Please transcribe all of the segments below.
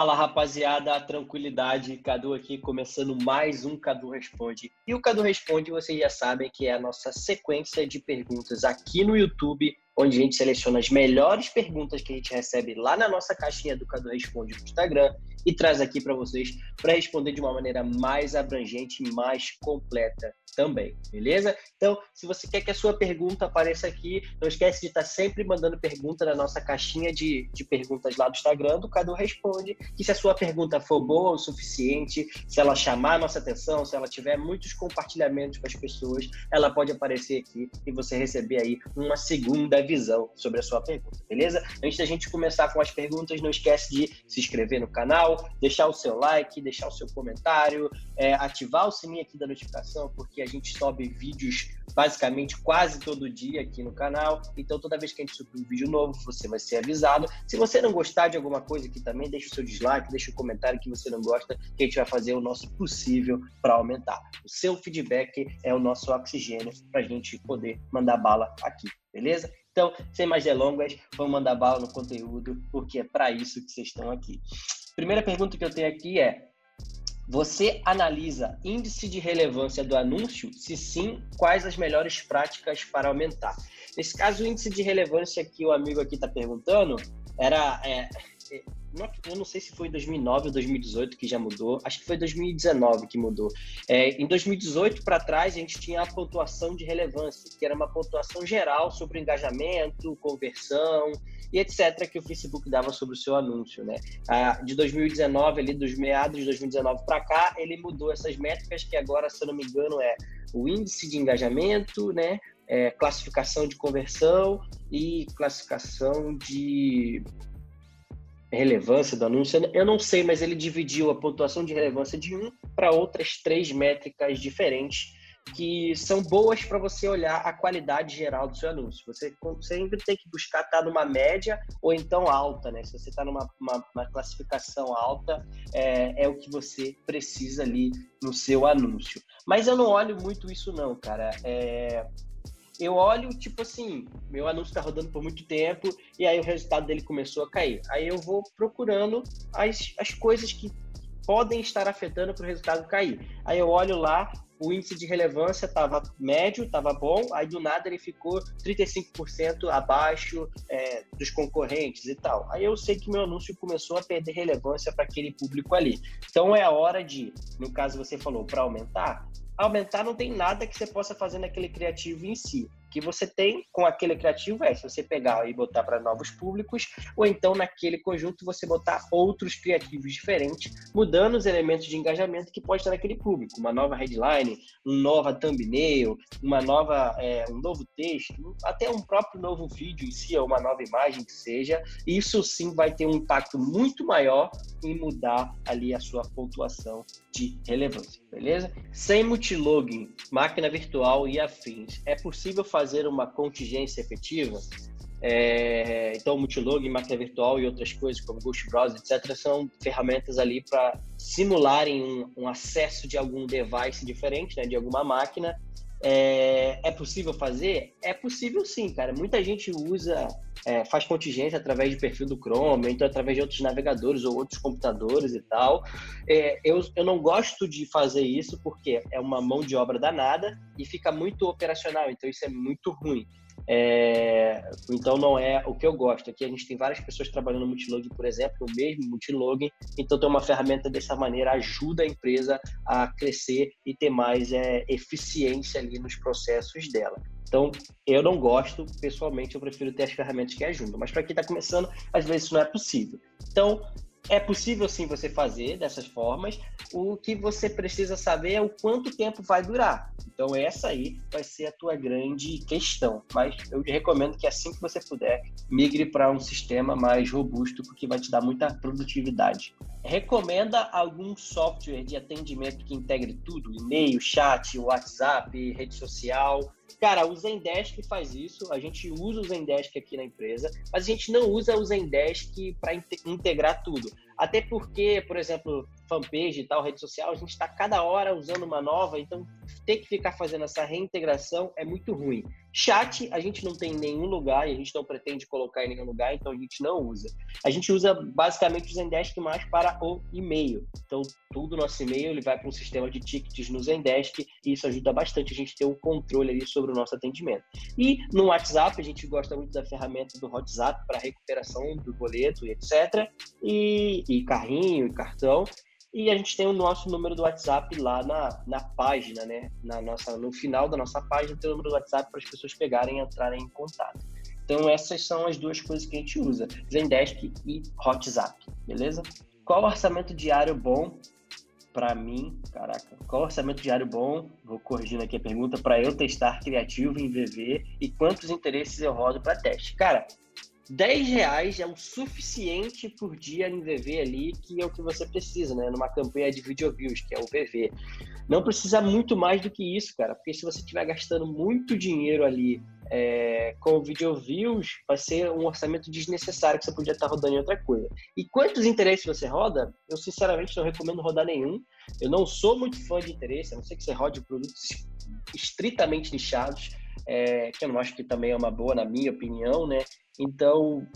Fala rapaziada, tranquilidade, Cadu aqui começando mais um Cadu Responde. E o Cadu Responde, vocês já sabem que é a nossa sequência de perguntas aqui no YouTube, onde a gente seleciona as melhores perguntas que a gente recebe lá na nossa caixinha do Cadu Responde no Instagram e traz aqui para vocês para responder de uma maneira mais abrangente e mais completa também, beleza? Então, se você quer que a sua pergunta apareça aqui, não esquece de estar sempre mandando pergunta na nossa caixinha de, de perguntas lá do Instagram, do Cadu Responde, que se a sua pergunta for boa o suficiente, se ela chamar a nossa atenção, se ela tiver muitos compartilhamentos com as pessoas, ela pode aparecer aqui e você receber aí uma segunda visão sobre a sua pergunta, beleza? Antes da gente começar com as perguntas, não esquece de se inscrever no canal, deixar o seu like, deixar o seu comentário, é, ativar o sininho aqui da notificação, porque a gente sobe vídeos basicamente quase todo dia aqui no canal. Então, toda vez que a gente subir um vídeo novo, você vai ser avisado. Se você não gostar de alguma coisa aqui também, deixa o seu dislike, deixa o comentário que você não gosta, que a gente vai fazer o nosso possível para aumentar. O seu feedback é o nosso oxigênio para a gente poder mandar bala aqui, beleza? Então, sem mais delongas, vamos mandar bala no conteúdo, porque é para isso que vocês estão aqui. Primeira pergunta que eu tenho aqui é: você analisa índice de relevância do anúncio? Se sim, quais as melhores práticas para aumentar? Nesse caso, o índice de relevância que o amigo aqui está perguntando era. É, eu não sei se foi 2009 ou 2018 que já mudou, acho que foi 2019 que mudou. É, em 2018 para trás, a gente tinha a pontuação de relevância, que era uma pontuação geral sobre engajamento, conversão e etc. que o Facebook dava sobre o seu anúncio, né? Ah, de 2019, ali dos meados de 2019 para cá, ele mudou essas métricas que agora, se eu não me engano, é o índice de engajamento, né? É, classificação de conversão e classificação de relevância do anúncio. Eu não sei, mas ele dividiu a pontuação de relevância de um para outras três métricas diferentes que são boas para você olhar a qualidade geral do seu anúncio. Você sempre tem que buscar estar tá numa média ou então alta, né? Se você está numa uma, uma classificação alta, é, é, o que você precisa ali no seu anúncio. Mas eu não olho muito isso não, cara. É, eu olho, tipo assim, meu anúncio está rodando por muito tempo e aí o resultado dele começou a cair. Aí eu vou procurando as, as coisas que podem estar afetando para o resultado cair. Aí eu olho lá, o índice de relevância estava médio, estava bom, aí do nada ele ficou 35% abaixo é, dos concorrentes e tal. Aí eu sei que meu anúncio começou a perder relevância para aquele público ali. Então é a hora de, no caso você falou, para aumentar, aumentar não tem nada que você possa fazer naquele criativo em si. Que você tem com aquele criativo é se você pegar e botar para novos públicos, ou então naquele conjunto você botar outros criativos diferentes, mudando os elementos de engajamento que pode estar naquele público, uma nova headline, uma nova thumbnail, uma nova, é, um novo texto, até um próprio novo vídeo em si, ou uma nova imagem que seja, isso sim vai ter um impacto muito maior em mudar ali a sua pontuação de relevância, beleza? Sem multilogin, máquina virtual e afins, é possível fazer fazer uma contingência efetiva, é, então, Multilog, máquina virtual e outras coisas, como Ghost Browser, etc., são ferramentas ali para simularem um, um, acesso de algum device diferente, né, de alguma máquina. É, é possível fazer? É possível sim, cara. Muita gente usa, é, faz contingência através de perfil do Chrome, então através de outros navegadores ou outros computadores e tal. É, eu, eu não gosto de fazer isso porque é uma mão de obra danada e fica muito operacional, então isso é muito ruim. É, então não é o que eu gosto. Aqui a gente tem várias pessoas trabalhando no multilog, por exemplo, o mesmo multilog. Então ter uma ferramenta dessa maneira ajuda a empresa a crescer e ter mais é, eficiência ali nos processos dela. Então, eu não gosto, pessoalmente, eu prefiro ter as ferramentas que ajudam. Mas para quem está começando, às vezes isso não é possível. Então, é possível sim você fazer dessas formas. O que você precisa saber é o quanto tempo vai durar. Então essa aí vai ser a tua grande questão. Mas eu recomendo que assim que você puder, migre para um sistema mais robusto, porque vai te dar muita produtividade. Recomenda algum software de atendimento que integre tudo? E-mail, chat, WhatsApp, rede social? Cara, o Zendesk faz isso, a gente usa o Zendesk aqui na empresa, mas a gente não usa o Zendesk para integrar tudo. Até porque, por exemplo, fanpage e tal, rede social, a gente está cada hora usando uma nova, então ter que ficar fazendo essa reintegração é muito ruim. Chat a gente não tem em nenhum lugar e a gente não pretende colocar em nenhum lugar, então a gente não usa. A gente usa basicamente o Zendesk mais para o e-mail. Então, tudo nosso e-mail ele vai para um sistema de tickets no Zendesk e isso ajuda bastante a gente ter um controle ali sobre o nosso atendimento. E no WhatsApp, a gente gosta muito da ferramenta do WhatsApp para recuperação do boleto e etc. E, e carrinho e cartão. E a gente tem o nosso número do WhatsApp lá na, na página, né? Na nossa, no final da nossa página tem o número do WhatsApp para as pessoas pegarem e entrarem em contato. Então essas são as duas coisas que a gente usa, Zendesk e WhatsApp, beleza? Qual orçamento diário bom para mim? Caraca, qual orçamento diário bom? Vou corrigindo aqui a pergunta para eu testar criativo em VV e quantos interesses eu rodo para teste. Cara, 10 reais é o suficiente por dia em VV ali, que é o que você precisa, né? Numa campanha de video views, que é o VV. Não precisa muito mais do que isso, cara, porque se você estiver gastando muito dinheiro ali é, com video views, vai ser um orçamento desnecessário que você podia estar rodando em outra coisa. E quantos interesses você roda? Eu sinceramente não recomendo rodar nenhum. Eu não sou muito fã de interesse, a não ser que você rode produtos estritamente nichados, é, que eu não acho que também é uma boa, na minha opinião, né? Então,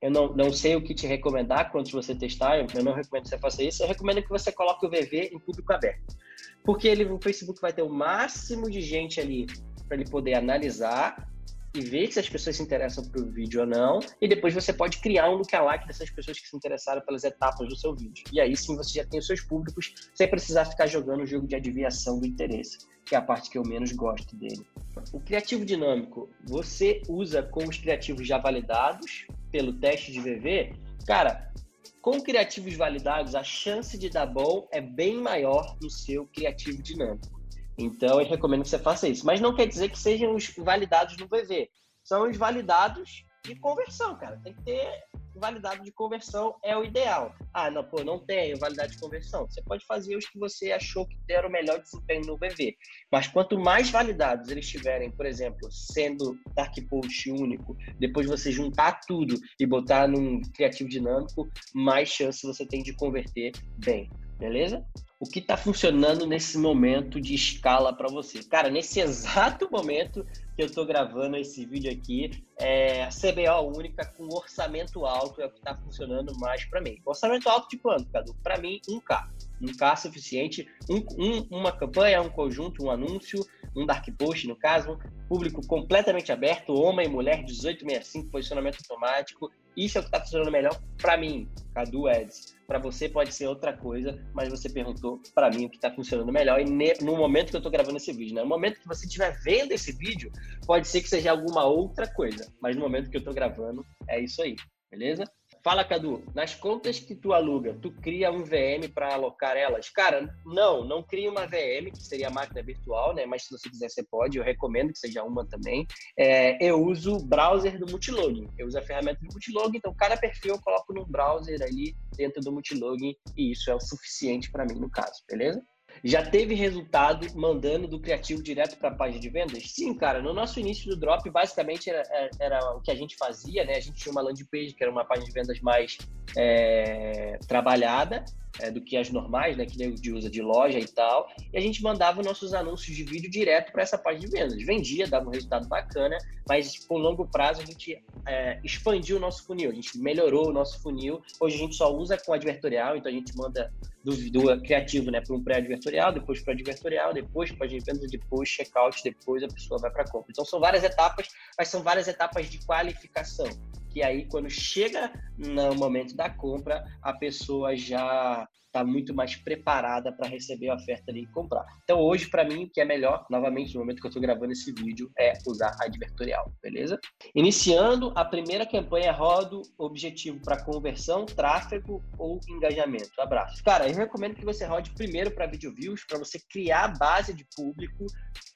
eu não, não sei o que te recomendar quando você testar, eu não recomendo que você faça isso, eu recomendo que você coloque o VV em público aberto. Porque ele, o Facebook vai ter o máximo de gente ali para ele poder analisar e ver se as pessoas se interessam pelo vídeo ou não, e depois você pode criar um lookalike dessas pessoas que se interessaram pelas etapas do seu vídeo. E aí sim você já tem os seus públicos sem precisar ficar jogando o jogo de adivinhação do interesse, que é a parte que eu menos gosto dele. O criativo dinâmico, você usa com os criativos já validados pelo teste de VV? Cara, com criativos validados, a chance de dar bom é bem maior no seu criativo dinâmico. Então, eu recomendo que você faça isso. Mas não quer dizer que sejam os validados no VV. São os validados de conversão, cara. Tem que ter validado de conversão é o ideal. Ah, não, pô, não tenho validade de conversão. Você pode fazer os que você achou que deram o melhor desempenho no VV. Mas quanto mais validados eles tiverem, por exemplo, sendo Dark Post único, depois você juntar tudo e botar num criativo dinâmico, mais chance você tem de converter bem. Beleza? O que está funcionando nesse momento de escala para você. Cara, nesse exato momento que eu estou gravando esse vídeo aqui, é a CBO única com orçamento alto é o que está funcionando mais para mim. Orçamento alto de quanto, Cadu? Para mim, 1K. 1K suficiente. Um, um, uma campanha, um conjunto, um anúncio, um dark post, no caso, público completamente aberto, homem, mulher, 1865, posicionamento automático. Isso é o que está funcionando melhor para mim, Cadu Eds. Para você pode ser outra coisa, mas você perguntou para mim o que está funcionando melhor. E no momento que eu estou gravando esse vídeo, né? no momento que você estiver vendo esse vídeo, pode ser que seja alguma outra coisa. Mas no momento que eu estou gravando, é isso aí, beleza? Fala, Cadu, nas contas que tu aluga, tu cria um VM para alocar elas? Cara, não, não cria uma VM, que seria a máquina virtual, né? Mas se você quiser, você pode, eu recomendo que seja uma também. É, eu uso o browser do Multilogin, eu uso a ferramenta do Multilogin, então cada perfil eu coloco no browser ali dentro do Multilogin e isso é o suficiente para mim no caso, beleza? Já teve resultado mandando do criativo direto para a página de vendas? Sim, cara. No nosso início do Drop, basicamente era, era, o que a gente fazia, né? A gente tinha uma landing page, que era uma página de vendas mais é, trabalhada é, do que as normais, né? Que nem de usa de loja e tal. E a gente mandava nossos anúncios de vídeo direto para essa página de vendas. Vendia, dava um resultado bacana, mas por longo prazo a gente é, expandiu o nosso funil, a gente melhorou o nosso funil. Hoje a gente só usa com advertorial, então a gente manda do, do criativo né, para um pré-advertorial, depois para advertorial, depois para de vendas, depois checkout, depois a pessoa vai para a compra. Então são várias etapas, mas são várias etapas de qualificação que aí quando chega no momento da compra, a pessoa já está muito mais preparada para receber a oferta ali e comprar. Então hoje para mim o que é melhor, novamente no momento que eu estou gravando esse vídeo, é usar advertorial, beleza? Iniciando a primeira campanha rodo objetivo para conversão, tráfego ou engajamento. Abraço. Cara, eu recomendo que você rode primeiro para video views, para você criar a base de público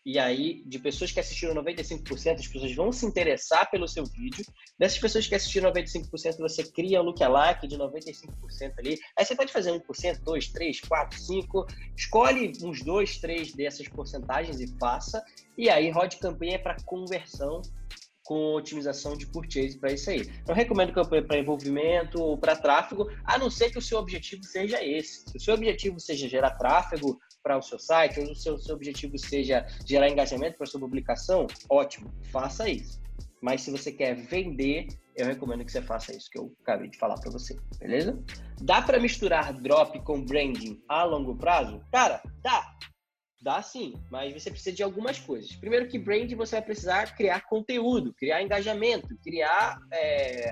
e aí de pessoas que assistiram 95%, as pessoas vão se interessar pelo seu vídeo. Dessas pessoas que assistiram 95%, você cria um lookalike de 95% ali. Aí você pode fazer 1%, 2, 3, 4, 5. Escolhe uns 2, 3 dessas porcentagens e faça. E aí rode campanha para conversão com otimização de purchase para isso aí. Não recomendo para envolvimento ou para tráfego, a não ser que o seu objetivo seja esse. Se o seu objetivo seja gerar tráfego para o seu site, ou o seu, seu objetivo seja gerar engajamento para sua publicação, ótimo, faça isso. Mas se você quer vender, eu recomendo que você faça isso que eu acabei de falar para você, beleza? Dá para misturar drop com branding a longo prazo? Cara, dá. Dá sim, mas você precisa de algumas coisas. Primeiro que brand você vai precisar criar conteúdo, criar engajamento, criar é,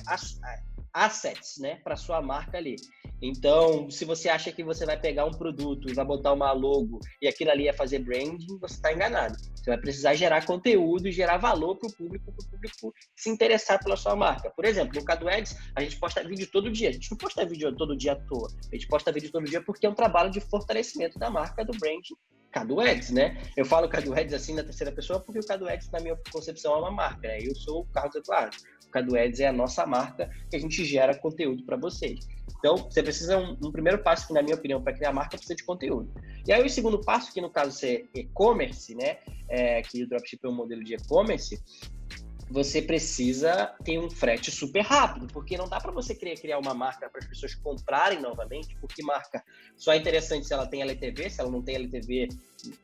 assets, né, para sua marca ali. Então, se você acha que você vai pegar um produto e vai botar uma logo e aquilo ali é fazer branding, você está enganado. Você vai precisar gerar conteúdo e gerar valor para o público, para o público se interessar pela sua marca. Por exemplo, no Cadu Ads, a gente posta vídeo todo dia. A gente não posta vídeo todo dia à toa. A gente posta vídeo todo dia porque é um trabalho de fortalecimento da marca, do branding Cadu Ads, né? Eu falo Cadu Ads assim na terceira pessoa porque o Cadu Ads, na minha concepção, é uma marca. Né? Eu sou o Carlos Eduardo. O Cadu Ads é a nossa marca que a gente gera conteúdo para vocês. Então, você precisa, um, um, primeiro passo, que na minha opinião, para criar marca, precisa de conteúdo. E aí, o segundo passo, que no caso é e-commerce, né? É, que o dropship é um modelo de e-commerce, você precisa ter um frete super rápido, porque não dá para você querer criar uma marca para as pessoas comprarem novamente, porque marca só é interessante se ela tem LTV, se ela não tem LTV,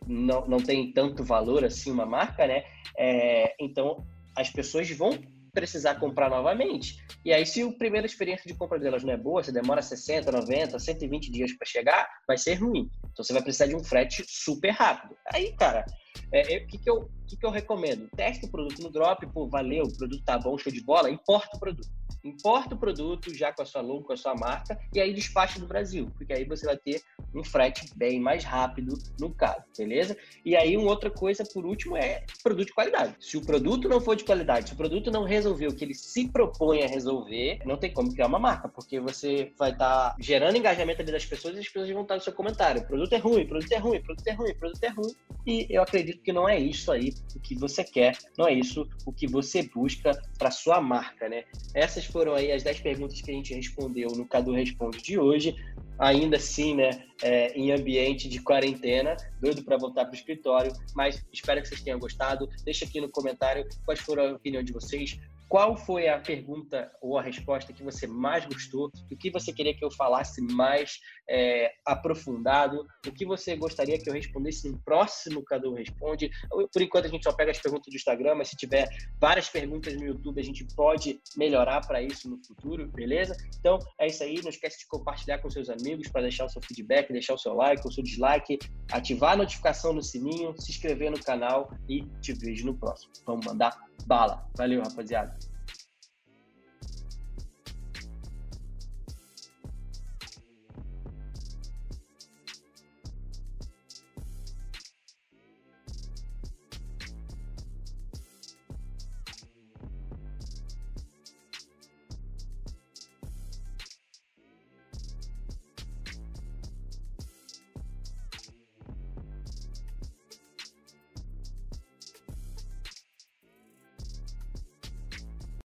não, não tem tanto valor assim uma marca, né? É, então, as pessoas vão precisar comprar novamente. E aí, se a primeira experiência de compra delas não é boa, se demora 60, 90, 120 dias para chegar, vai ser ruim. Então, você vai precisar de um frete super rápido. Aí, cara, é, o é, que, que, eu, que, que eu recomendo? Teste o produto no drop, pô, valeu, o produto tá bom, show de bola, importa o produto. Importa o produto já com a sua logo, com a sua marca, e aí despacha do Brasil, porque aí você vai ter um frete bem mais rápido no caso, beleza? E aí, uma outra coisa, por último, é produto de qualidade. Se o produto não for de qualidade, se o produto não resolver o que ele se propõe a resolver, não tem como criar uma marca, porque você vai estar tá gerando engajamento ali das pessoas e as pessoas vão estar no seu comentário. O produto é ruim, produto é ruim, produto é ruim, produto é ruim. E eu acredito que não é isso aí o que você quer, não é isso o que você busca para sua marca, né? Essas foram aí as 10 perguntas que a gente respondeu no Cadu Responde de hoje. Ainda assim, né, é, em ambiente de quarentena, doido para voltar para o escritório, mas espero que vocês tenham gostado. Deixa aqui no comentário quais foram a opinião de vocês, qual foi a pergunta ou a resposta que você mais gostou? O que você queria que eu falasse mais é, aprofundado? O que você gostaria que eu respondesse no próximo Cadu Responde? Por enquanto a gente só pega as perguntas do Instagram, mas se tiver várias perguntas no YouTube, a gente pode melhorar para isso no futuro, beleza? Então é isso aí. Não esquece de compartilhar com seus amigos para deixar o seu feedback, deixar o seu like, o seu dislike, ativar a notificação no sininho, se inscrever no canal e te vejo no próximo. Vamos mandar bala. Valeu, rapaziada.